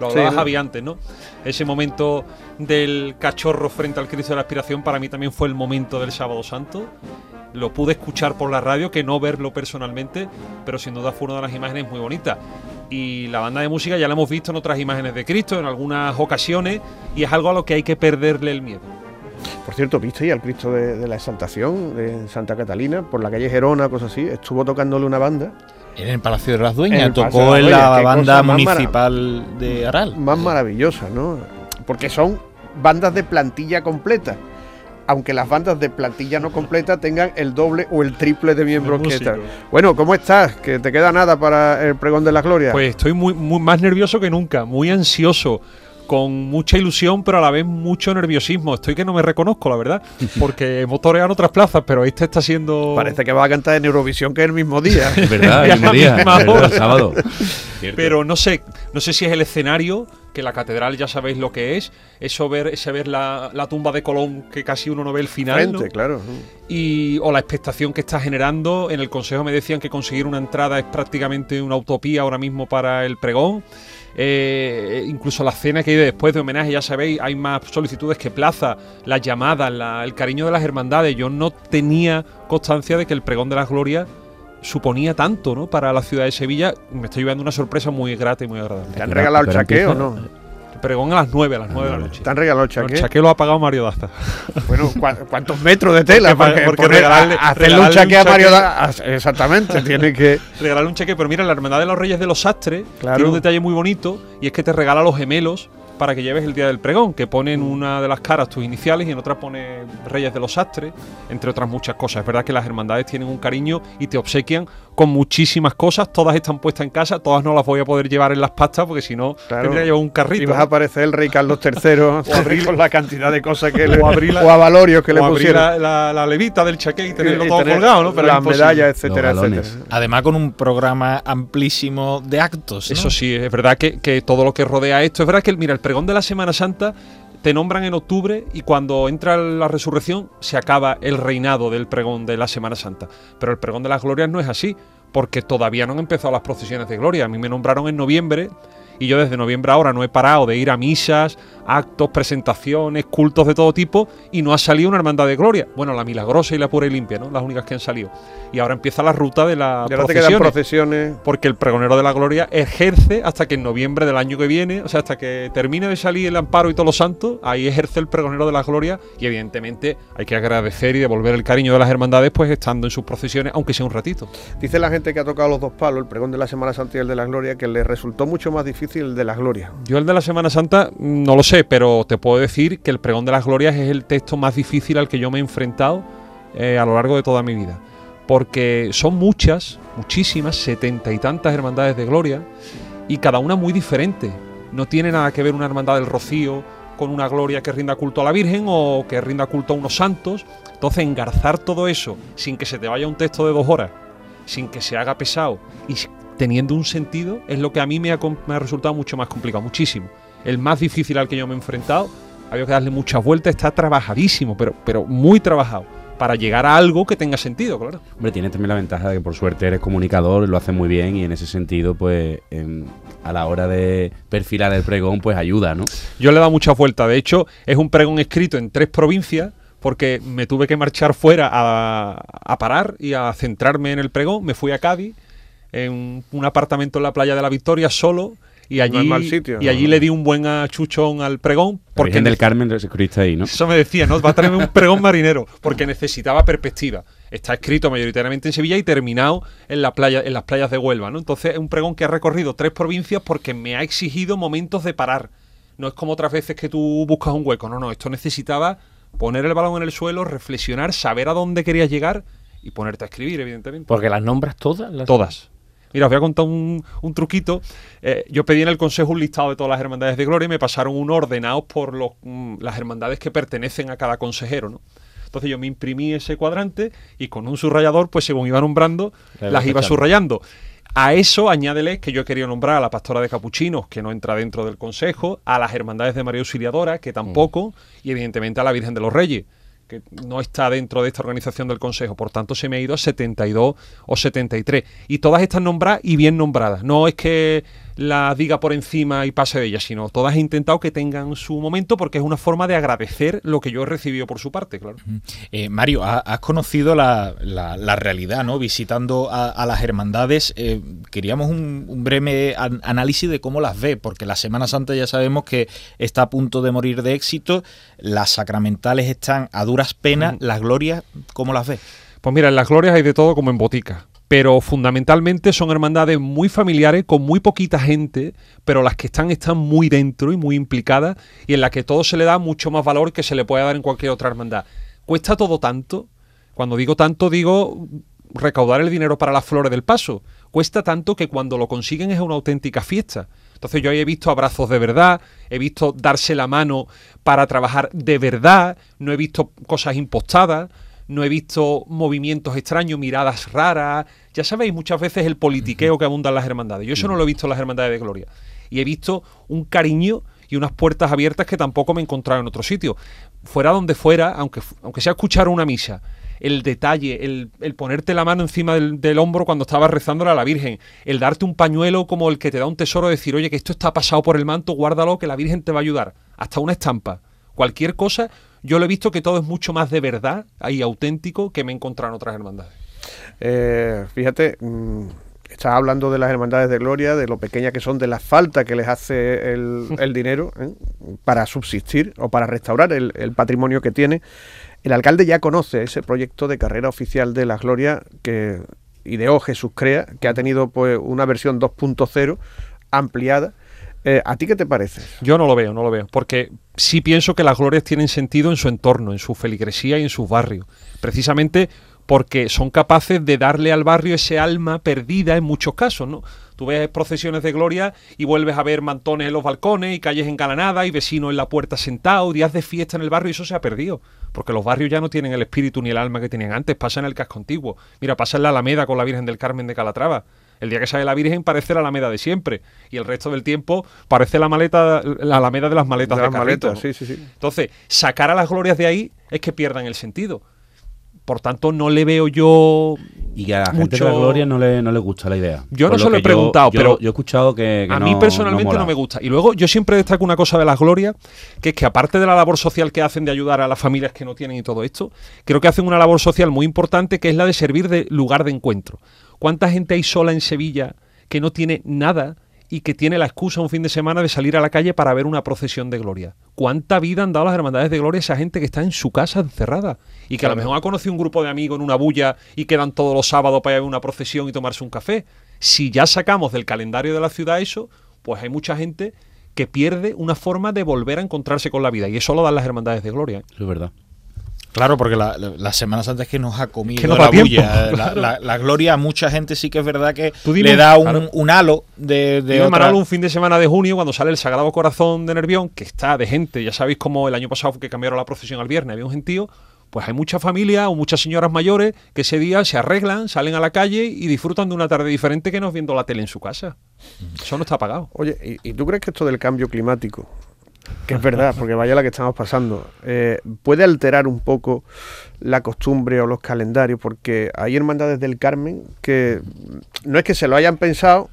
lo hablaba Javi antes, ¿no? Ese momento del cachorro frente al Cristo de la Aspiración para mí también fue el momento del Sábado Santo. Lo pude escuchar por la radio, que no verlo personalmente, pero sin duda fue una de las imágenes muy bonitas. Y la banda de música ya la hemos visto en otras imágenes de Cristo, en algunas ocasiones, y es algo a lo que hay que perderle el miedo. Por cierto, ¿viste ahí al Cristo de, la Exaltación en Santa Catalina, por la calle Gerona, cosas así? Estuvo tocándole una banda en el Palacio de las Dueñas, tocó en la banda municipal de Aral. Más maravillosa, ¿no? Porque son bandas de plantilla completa. Aunque las bandas de plantilla no completa tengan el doble o el triple de miembros que están. Bueno, ¿cómo estás? Que te queda nada para el pregón de la gloria. Pues estoy muy, muy más nervioso que nunca, muy ansioso con mucha ilusión, pero a la vez mucho nerviosismo. Estoy que no me reconozco, la verdad, porque hemos toreado otras plazas, pero este está siendo... Parece que va a cantar en Eurovisión que es el mismo día. Es verdad, el mismo día, verdad, el sábado. Pero no sé, no sé si es el escenario, que la catedral ya sabéis lo que es, eso ver, ese ver la, la tumba de Colón que casi uno no ve el final, claro. y o la expectación que está generando. En el consejo me decían que conseguir una entrada es prácticamente una utopía ahora mismo para el pregón. Eh, incluso la cena que hay después de homenaje, ya sabéis, hay más solicitudes que plaza, las llamadas, la- el cariño de las hermandades. Yo no tenía constancia de que el pregón de las glorias suponía tanto ¿no? para la ciudad de Sevilla. Me estoy llevando una sorpresa muy grata y muy agradable. ¿Te han regalado el pero chaqué o empieza- no? Pregón a las 9, a las 9 de la noche. ¿Te han regalado el chaqué? chaqué lo ha pagado Mario Daza. Bueno, ¿cu- ¿cuántos metros de tela? Porque- Porque, porque poner- regalarle- hacerle un chaqué a Mario chaqué- Da- a- Exactamente, tiene que. regalarle un cheque, pero mira, la Hermandad de los Reyes de los Sastres Claro. tiene un detalle muy bonito y es que te regala los gemelos para que lleves el día del pregón, que pone en una de las caras tus iniciales y en otra pone Reyes de los Sastres, entre otras muchas cosas. Es verdad que las hermandades tienen un cariño y te obsequian con muchísimas cosas, todas están puestas en casa, todas no las voy a poder llevar en las pastas porque si no Claro. tendría que llevar un carrito. Y vas a aparecer el rey Carlos III abrir- con la cantidad de cosas que le. O abrir la- o a Valorios que le o abrir pusieron. la, la- la levita del chaqué y tenerlo Y todo tener colgado, ¿no? Pero las medallas, etcétera, etcétera. Además con un programa amplísimo de actos. ¿no? Eso sí, es verdad que, que todo lo que rodea esto, es verdad que, mira, el pregón de la Semana Santa te nombran en octubre y cuando entra la resurrección se acaba el reinado del pregón de la Semana Santa. Pero el pregón de las glorias no es así, porque todavía no han empezado las procesiones de gloria. A mí me nombraron en noviembre y yo desde noviembre ahora no he parado de ir a misas, actos, presentaciones, cultos de todo tipo y no ha salido una hermandad de gloria. Bueno, la milagrosa y la pura y limpia, ¿no? Las únicas que han salido. Y ahora empieza la ruta de las procesiones. porque el pregonero de la gloria ejerce hasta que en noviembre del año que viene, o sea, hasta que termine de salir el amparo y todos los santos, ahí ejerce el pregonero de la gloria y evidentemente hay que agradecer y devolver el cariño de las hermandades pues estando en sus procesiones, aunque sea un ratito. Dice la gente que ha tocado los dos palos, el pregón de la Semana Santa y el de la Gloria, que le resultó mucho más difícil el de la Gloria. Yo el de la Semana Santa mm, no lo sé, pero te puedo decir que el pregón de las glorias es el texto más difícil al que yo me he enfrentado eh, a lo largo de toda mi vida. Porque son muchas, muchísimas, setenta y tantas hermandades de gloria y cada una muy diferente. No tiene nada que ver una hermandad del Rocío con una gloria que rinda culto a la Virgen o que rinda culto a unos santos. Entonces engarzar todo eso sin que se te vaya un texto de dos horas, sin que se haga pesado y teniendo un sentido es lo que a mí me ha resultado mucho más complicado, muchísimo. El más difícil al que yo me he enfrentado, había que darle muchas vueltas, está trabajadísimo, pero, pero muy trabajado, para llegar a algo que tenga sentido, claro. Hombre, tienes también la ventaja de que por suerte eres comunicador, lo haces muy bien y en ese sentido, pues en- a la hora de perfilar el pregón, pues ayuda, ¿no? Yo le he dado muchas vueltas. De hecho, es un pregón escrito en tres provincias porque me tuve que marchar fuera a, a parar y a centrarme en el pregón. Me fui a Cádiz, en un apartamento en la playa de la Victoria solo. Y allí, es mal sitio, y ¿no? allí le di un buen achuchón al pregón. Porque del ne- Carmen se escribiste ahí, ¿no? Eso me decía, ¿no? Va a traerme un pregón marinero. Porque necesitaba perspectiva. Está escrito mayoritariamente en Sevilla y terminado en, la playa, en las playas de Huelva, ¿no? Entonces es un pregón que ha recorrido tres provincias porque me ha exigido momentos de parar. No es como otras veces que tú buscas un hueco. No, no. Esto necesitaba poner el balón en el suelo, reflexionar, saber a dónde querías llegar y ponerte a escribir, evidentemente. Porque las nombras todas. Las Todas. Mira, os voy a contar un, un truquito. Eh, yo pedí en el consejo un listado de todas las hermandades de gloria y me pasaron uno ordenados por los, mm, las hermandades que pertenecen a cada consejero, ¿no? Entonces yo me imprimí ese cuadrante y con un subrayador, pues según iba nombrando, las iba subrayando. A eso añádele que yo he querido nombrar a la pastora de capuchinos, que no entra dentro del consejo, a las hermandades de María Auxiliadora, que tampoco, y evidentemente a la Virgen de los Reyes, que no está dentro de esta organización del consejo. Por tanto, se me ha ido a 72 o 73. Y todas están nombradas y bien nombradas. No es que las diga por encima y pase de ellas, sino todas he intentado que tengan su momento porque es una forma de agradecer lo que yo he recibido por su parte, claro. Eh, Mario, ha- has conocido la, la- la realidad, ¿no? Visitando a, a las hermandades, eh, queríamos un, un breve an- análisis de cómo las ve, porque la Semana Santa ya sabemos que está a punto de morir de éxito, las sacramentales están a duras penas, las glorias, ¿cómo las ve? Pues mira, en las glorias hay de todo como en botica. Pero fundamentalmente son hermandades muy familiares, con muy poquita gente, pero las que están están muy dentro y muy implicadas, y en las que todo se le da mucho más valor que se le puede dar en cualquier otra hermandad. Cuesta todo tanto. Cuando digo tanto, digo recaudar el dinero para las flores del paso. Cuesta tanto que cuando lo consiguen es una auténtica fiesta. Entonces yo ahí he visto abrazos de verdad, he visto darse la mano para trabajar de verdad, no he visto cosas impostadas, no he visto movimientos extraños, miradas raras. Ya sabéis, muchas veces el politiqueo que abunda en las hermandades. Yo eso no lo he visto en las hermandades de Gloria. Y he visto un cariño y unas puertas abiertas que tampoco me he encontrado en otro sitio. Fuera donde fuera, aunque, aunque sea escuchar una misa, el detalle, el, el ponerte la mano encima del, del hombro cuando estabas rezándole a la Virgen, el darte un pañuelo como el que te da un tesoro, decir, oye, que esto está pasado por el manto, guárdalo, que la Virgen te va a ayudar. Hasta una estampa. Cualquier cosa, yo lo he visto que todo es mucho más de verdad y auténtico que me he encontrado en otras hermandades. Eh, fíjate, mm, estás hablando de las hermandades de gloria, de lo pequeñas que son, de la falta que les hace el, el dinero ¿eh? para subsistir o para restaurar el, el patrimonio que tiene. El alcalde ya conoce ese proyecto de carrera oficial de la Gloria que ideó Jesús Crea, que ha tenido pues una versión 2.0 ampliada. Eh, ¿A ti qué te parece? Yo no lo veo, no lo veo, porque sí pienso que las glorias tienen sentido en su entorno, en su feligresía y en sus barrios. Precisamente porque son capaces de darle al barrio ese alma perdida en muchos casos, ¿no? Tú ves procesiones de gloria y vuelves a ver mantones en los balcones y calles engalanadas y vecinos en la puerta sentados, días de fiesta en el barrio y eso se ha perdido. Porque los barrios ya no tienen el espíritu ni el alma que tenían antes, pasa en el casco antiguo. Mira, pasa en la Alameda con la Virgen del Carmen de Calatrava. El día que sale la Virgen parece la Alameda de siempre y el resto del tiempo parece la maleta, la Alameda de las maletas de, De las carrito, maletas, ¿no? sí, sí, sí. Entonces, sacar a las glorias de ahí es que pierdan el sentido. Por tanto, no le veo yo. Y que a la gente Mucho- de la Gloria no le, no le gusta la idea. Yo no se lo he preguntado, yo- pero Yo he escuchado que. que a no- mí personalmente no, mola. me gusta. Y luego yo siempre destaco una cosa de las glorias, que es que aparte de la labor social que hacen de ayudar a las familias que no tienen y todo esto, creo que hacen una labor social muy importante que es la de servir de lugar de encuentro. ¿Cuánta gente hay sola en Sevilla que no tiene nada y que tiene la excusa un fin de semana de salir a la calle para ver una procesión de gloria? ¿Cuánta vida han dado las hermandades de gloria a esa gente que está en su casa encerrada? Y que a lo mejor ha conocido un grupo de amigos en una bulla y quedan todos los sábados para ir a ver una procesión y tomarse un café. Si ya sacamos del calendario de la ciudad eso, pues hay mucha gente que pierde una forma de volver a encontrarse con la vida. Y eso lo dan las hermandades de gloria. ¿eh? Eso es verdad. Claro, porque la, la- la Semana Santa es que nos ha comido Que no la bulla. La, claro. la- la gloria a mucha gente sí que es verdad que dime le un- da un, claro. un halo de, de otra- Manolo, un fin de semana de junio, cuando sale el Sagrado Corazón de Nervión, que está de gente, ya sabéis cómo el año pasado que cambiaron la procesión al viernes, había un gentío, pues hay mucha familia o muchas señoras mayores que ese día se arreglan, salen a la calle y disfrutan de una tarde diferente que no viendo la tele en su casa. Eso no está pagado. Oye, ¿y, y tú crees que esto del cambio climático, que es verdad, porque vaya la que estamos pasando, eh, puede alterar un poco la costumbre o los calendarios? Porque hay hermandades del Carmen que no es que se lo hayan pensado,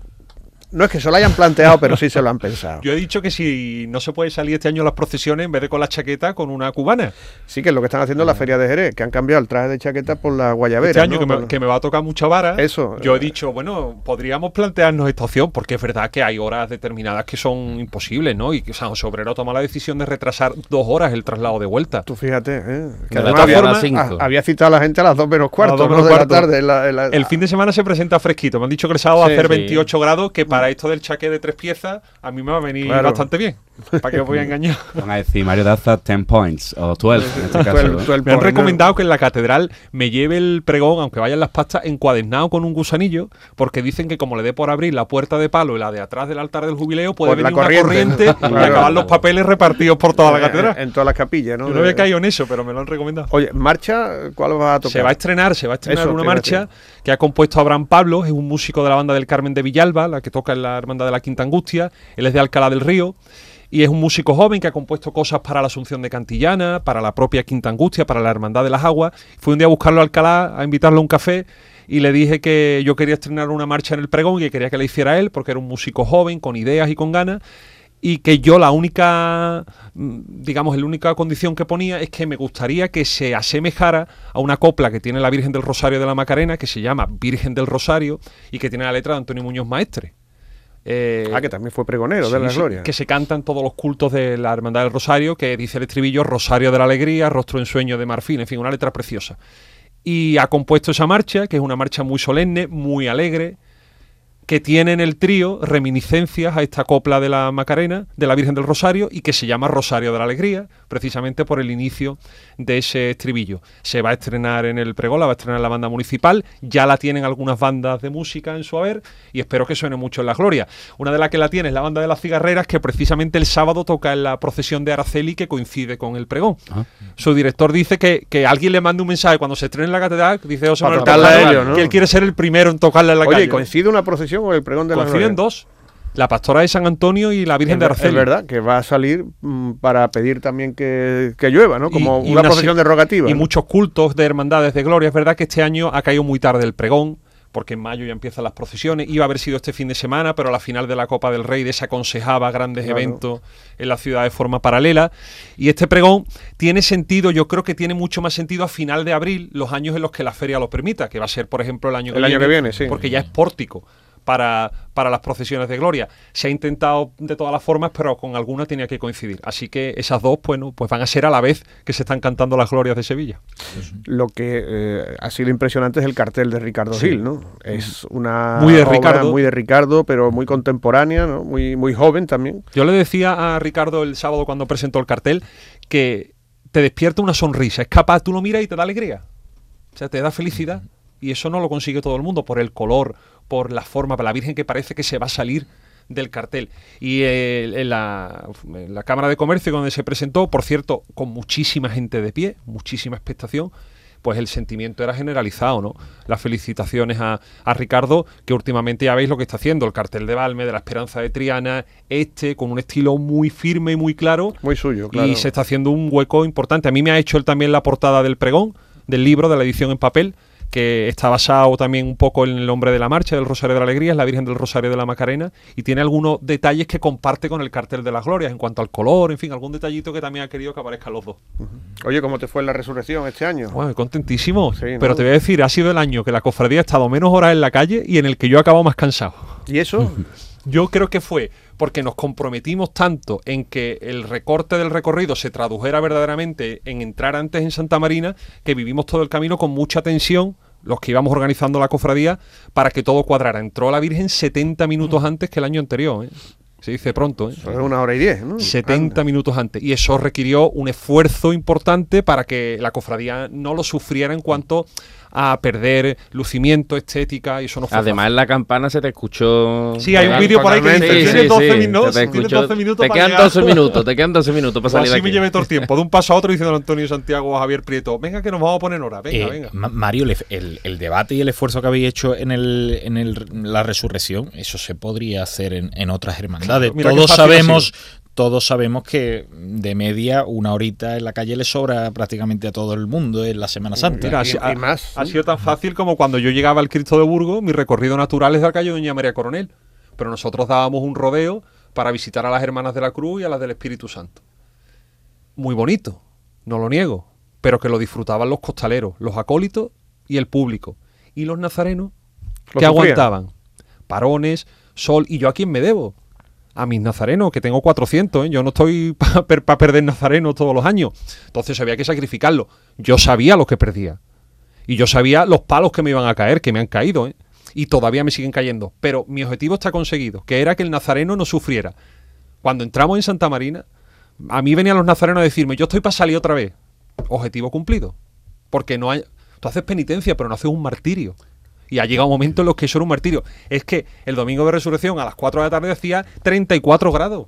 no es que se lo hayan planteado, pero sí se lo han pensado. Yo he dicho que si no se puede salir este año las procesiones, en vez de con la chaqueta, con una cubana. Sí, que es lo que están haciendo en la Feria de Jerez, que han cambiado el traje de chaqueta por la guayabera. Este año ¿no? que, me, Por- que me va a tocar mucha vara. Eso, Yo he eh. dicho, bueno, podríamos plantearnos esta opción, porque es verdad que hay horas determinadas que son imposibles, ¿no? Y que o sea, José Obrero toma la decisión de retrasar dos horas el traslado de vuelta. Tú fíjate, ¿eh? que De había, formas, ah, cinco. había citado a la gente a las 2 menos cuarto, dos ¿no? menos de la tarde. en la- en la- El fin de semana se presenta fresquito. Me han dicho que el sábado va Sí, a hacer sí. 28 grados, que para esto del chaqué de tres piezas, a mí me va a venir Claro. bastante bien. ¿Para qué os voy a engañar? Van a decir Mario Daza 10 points o 12 en este caso. Tú el- ¿no? tú el Me han recomendado que en la catedral me lleve el pregón, aunque vayan las pastas, encuadernado con un gusanillo, porque dicen que como le dé por abrir la puerta de palo y la de atrás del altar del jubileo, puede Por la venir una corriente, corriente ¿no? y Claro. acabar los papeles repartidos por toda la catedral. En, en todas las capillas, ¿no? Yo no había caído en eso, pero me lo han recomendado. Oye, marcha, ¿cuál vas a tocar? Se va a estrenar, se va a estrenar Eso una marcha decir. Que ha compuesto Abraham Pablo, es un músico de la banda del Carmen de Villalba, la que toca en la Hermandad de la Quinta Angustia, él es de Alcalá del Río y es un músico joven que ha compuesto cosas para la Asunción de Cantillana, para la propia Quinta Angustia, para la Hermandad de las Aguas. Fui un día a buscarlo a Alcalá, a invitarlo a un café y le dije que yo quería estrenar una marcha en el pregón y que quería que la hiciera él porque era un músico joven, con ideas y con ganas y que yo la única, mm, digamos, la única condición que ponía es que me gustaría que se asemejara a una copla que tiene la Virgen del Rosario de la Macarena, que se llama Virgen del Rosario y que tiene la letra de Antonio Muñoz Maestre. Eh, Ah, que también fue pregonero de la gloria. Que se cantan todos los cultos de la Hermandad del Rosario, que dice el estribillo Rosario de la Alegría, Rostro en Sueño de Marfil, en fin, una letra preciosa. Y ha compuesto esa marcha, que es una marcha muy solemne, muy alegre, que tiene en el trío reminiscencias a esta copla de la Macarena, de la Virgen del Rosario, y que se llama Rosario de la Alegría, precisamente por el inicio de ese estribillo. Se va a estrenar en el pregón, la va a estrenar la banda municipal, ya la tienen algunas bandas de música en su haber, y espero que suene mucho en la gloria. Una de las que la tiene es la banda de las cigarreras, que precisamente el sábado toca en la procesión de Araceli, que coincide con el pregón. Ah. Su director dice que, que alguien le mande un mensaje cuando se estrene en la catedral, dice José que él quiere ser el primero en tocarla en la Oye, calle. ¿coincide una procesión con el pregón de la Coinciden dos. La pastora de San Antonio y la Virgen Es de Araceli. Es verdad, que va a salir mm, para pedir también que, que llueva, ¿no? Como Y- y una, una procesión derogativa. Y ¿no? muchos cultos de hermandades de gloria. Es verdad que este año ha caído muy tarde el pregón, porque en mayo ya empiezan las procesiones. Iba a haber sido este fin de semana, pero a la final de la Copa del Rey desaconsejaba grandes Claro. eventos en la ciudad de forma paralela. Y este pregón tiene sentido, yo creo que tiene mucho más sentido a final de abril, los años en los que la feria lo permita, que va a ser, por ejemplo, el año que El año viene. que viene, sí. Porque ya es pórtico. Para, para las procesiones de gloria. Se ha intentado de todas las formas, pero con alguna tenía que coincidir. Así que esas dos, bueno, pues van a ser a la vez que se están cantando las glorias de Sevilla. Lo que eh, ha sido impresionante es el cartel de Ricardo Sí. Gil, ¿no? Es una Muy de obra Ricardo. muy de Ricardo, pero muy contemporánea, ¿no? Muy, muy joven también. Yo le decía a Ricardo el sábado cuando presentó el cartel que te despierta una sonrisa, es capaz, tú lo miras y te da alegría. O sea, te da felicidad. Y eso no lo consigue todo el mundo por el color, por la forma, por la Virgen que parece que se va a salir del cartel. Y eh, en, la, en la Cámara de Comercio donde se presentó, por cierto, con muchísima gente de pie, muchísima expectación, pues el sentimiento era generalizado, ¿no? Las felicitaciones a, a Ricardo, que últimamente ya veis lo que está haciendo, el cartel de Balme, de la Esperanza de Triana, este, con un estilo muy firme y muy claro, Muy suyo, claro. y se está haciendo un hueco importante. A mí me ha hecho él también la portada del pregón, del libro, de la edición en papel, que está basado también un poco en el nombre de la marcha, del Rosario de la Alegría, es la Virgen del Rosario de la Macarena, y tiene algunos detalles que comparte con el cartel de las glorias, en cuanto al color, en fin, algún detallito que también ha querido que aparezcan los dos. Oye, ¿cómo te fue la resurrección este año? Bueno, contentísimo. Sí, ¿no? Pero te voy a decir, ha sido el año que la cofradía ha estado menos horas en la calle y en el que yo he acabado más cansado. ¿Y eso? Yo creo que fue porque nos comprometimos tanto en que el recorte del recorrido se tradujera verdaderamente en entrar antes en Santa Marina, que vivimos todo el camino con mucha tensión, los que íbamos organizando la cofradía, para que todo cuadrara. Entró la Virgen 70 minutos antes que el año anterior. ¿eh? Se dice pronto. ¿eh? Eso es una hora y diez, ¿no? 70 minutos antes. Y eso requirió un esfuerzo importante para que la cofradía no lo sufriera en cuanto a perder lucimiento, estética, y eso no fue Además, en la campana se te escuchó. Sí, hay un vídeo por ahí que dice, totalmente. tiene Sí, 12 sí, minutos, se te tiene escuchó. 12 minutos Te para quedan llegar. 12 minutos, te quedan 12 minutos para Pues salir de así aquí. me llevé todo el tiempo, de un paso a otro diciendo Antonio Santiago a Javier Prieto, venga que nos vamos a poner hora, venga, Eh, venga. Ma- Mario, el, el- el debate y el esfuerzo que habéis hecho en, el, en el- la resurrección, eso se podría hacer en, en otras hermandades. Mira todos sabemos, sido. Todos sabemos que de media una horita en la calle le sobra prácticamente a todo el mundo en la Semana Santa. Mira, y- ha, y más, ha ¿sí? sido tan fácil como cuando yo llegaba al Cristo de Burgos, mi recorrido natural es de la calle Doña María Coronel. Pero nosotros dábamos un rodeo para visitar a las hermanas de la Cruz y a las del Espíritu Santo. Muy bonito, no lo niego, pero que lo disfrutaban los costaleros, los acólitos y el público. Y los nazarenos, Lo que sufrían. aguantaban? Parones, sol, y yo a quién me debo? A mis nazarenos, que tengo 400, ¿eh? yo no estoy para perder nazarenos todos los años. Entonces había que sacrificarlo. Yo sabía lo que perdía. Y yo sabía los palos que me iban a caer, que me han caído, ¿eh? Y todavía me siguen cayendo. Pero mi objetivo está conseguido, que era que el nazareno no sufriera. Cuando entramos en Santa Marina, a mí venían los nazarenos a decirme, yo estoy para salir otra vez. Objetivo cumplido. Porque no hay... Tú haces penitencia, pero no haces un martirio. Y ha llegado un momento en los que eso era un martirio. Es que el domingo de resurrección a las 4 de la tarde hacía 34 grados.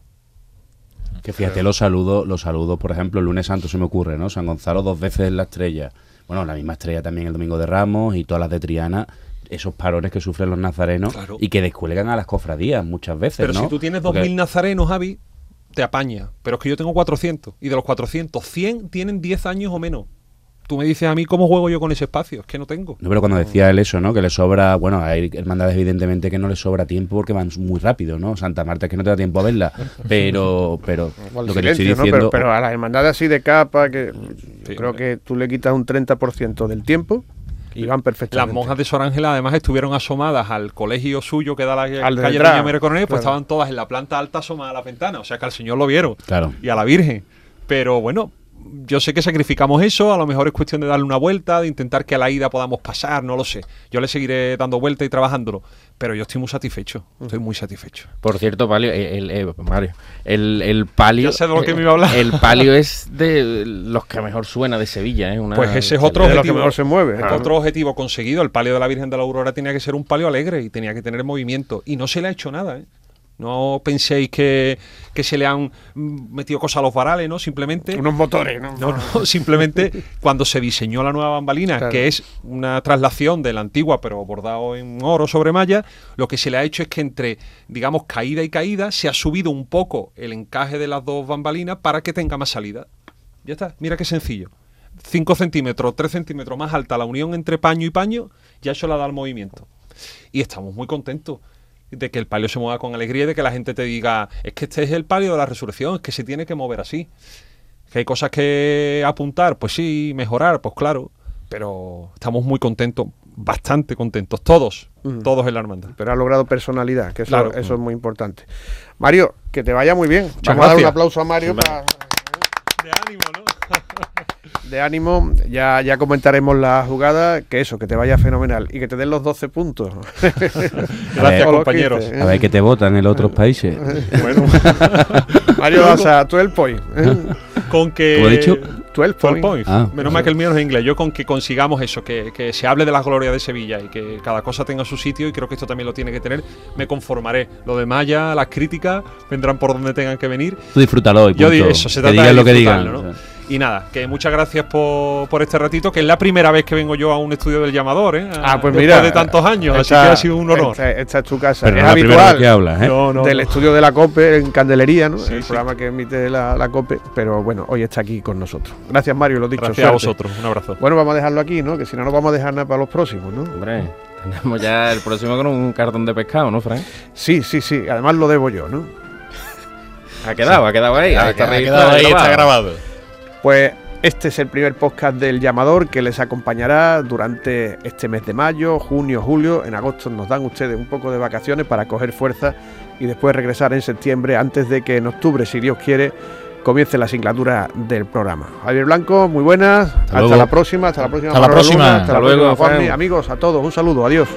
Que fíjate, los saludos, los saludos, por ejemplo, el lunes santo se me ocurre, ¿no? San Gonzalo dos veces en la estrella. Bueno, la misma estrella también el domingo de Ramos y todas las de Triana. Esos parones que sufren los nazarenos Claro. y que descuelgan a las cofradías muchas veces, Pero ¿no? si tú tienes Porque- 2.000 nazarenos, Javi, te apaña. Pero es que yo tengo 400. Y de los 400, 100 tienen 10 años o menos. Tú me dices a mí cómo juego yo con ese espacio. Es que no tengo. No, pero cuando decía él eso, ¿no? Que le sobra, bueno, hay hermandades evidentemente que no le sobra tiempo porque van muy rápido, ¿no? Santa Marta es que no te da tiempo a verla, pero, pero Con lo que Pero, pero a las hermandades así de capa, que Sí, creo que tú le quitas un 30% del tiempo y van Las perfectamente. monjas de Sor Ángela además estuvieron asomadas al colegio suyo que da la Al de calle María Coronel, pues claro. estaban todas en la planta alta asomadas a la ventana. O sea que al señor lo vieron. claro. y a la Virgen. Pero bueno, yo sé que sacrificamos eso, a lo mejor es cuestión de darle una vuelta, de intentar que a la ida podamos pasar, no lo sé. Yo le seguiré dando vuelta y trabajándolo, pero yo estoy muy satisfecho, estoy muy satisfecho. Por cierto, Palio, el, el, Mario, el, el palio. Ya sé de lo que me iba a hablar. El palio es de los que mejor suena de Sevilla, ¿eh? Una- Pues ese es otro De los que objetivo. mejor se mueve. Es Otro objetivo conseguido. El palio de la Virgen de la Aurora tenía que ser un palio alegre y tenía que tener movimiento. Y no se le ha hecho nada, ¿eh? No penséis que, que se le han metido cosas a los varales, ¿no? Simplemente. Unos motores, ¿no? No, no, simplemente cuando se diseñó la nueva bambalina, Claro. que es una traslación de la antigua, pero bordado en oro sobre malla, lo que se le ha hecho es que entre, digamos, caída y caída, se ha subido un poco el encaje de las dos bambalinas para que tenga más salida. Ya está, mira qué sencillo. 5 centímetros, 3 centímetros más alta la unión entre paño y paño, ya eso la da el movimiento. Y estamos muy contentos de que el palio se mueva con alegría y de que la gente te diga, es que este es el palio de la resurrección, es que se tiene que mover así. Que hay cosas que apuntar, pues sí, mejorar, pues claro, pero estamos muy contentos, bastante contentos, todos, Mm. todos en la hermandad. Pero ha logrado personalidad, que eso, Claro. eso es muy importante. Mario, que te vaya muy bien. Vamos a dar un aplauso a Mario pa- De ánimo, ¿no? de ánimo. Ya, ya comentaremos la jugada, que eso, que te vaya fenomenal y que te den los 12 puntos. Gracias, compañeros. 15. A ver qué te votan en otros países. Bueno, Mario Daza, 12 point. ¿eh? con que... ¿Cómo he dicho? 12 12 point. points. Ah. Menos mal que el mío no es inglés. Yo con que consigamos eso, que, que se hable de las glorias de Sevilla y que cada cosa tenga su sitio, y creo que esto también lo tiene que tener, me conformaré. Lo demás ya, las críticas vendrán por donde tengan que venir. Tú disfrútalo y Yo punto. digo eso, se que trata digan de lo que digan. ¿no? Y nada, que muchas gracias por, por este ratito, que es la primera vez que vengo yo a un estudio del llamador, ¿eh? Ah, pues Después mira. de tantos años, así que ha sido un honor. Esta, esta es tu casa. Pero es no es la primera vez habitual que hablas, ¿eh? No, no, del no. estudio de la COPE en Candelería, ¿no? Sí, el sí. programa que emite la, la COPE. Pero bueno, hoy está aquí con nosotros. Gracias, Mario, lo dicho. Gracias a vosotros, un abrazo. Bueno, vamos a dejarlo aquí, ¿no? Que si no, no vamos a dejar nada para los próximos, ¿no? Hombre, tenemos ya el próximo con un cartón de pescado, ¿no, Frank? Sí, sí, sí. Además lo debo yo, ¿no? Ha quedado, ha quedado ahí. Ha, está ha registrado, quedado ahí, está grabado. Pues este es el primer podcast del llamador que les acompañará durante este mes de mayo, junio, julio. En agosto nos dan ustedes un poco de vacaciones para coger fuerza y después regresar en septiembre antes de que en octubre, si Dios quiere, comience la asignatura del programa. Javier Blanco, muy buenas. Hasta, la próxima. Hasta la próxima. Hasta la próxima. Luna, hasta la luego, próxima. Amigos, a todos, un saludo. Adiós.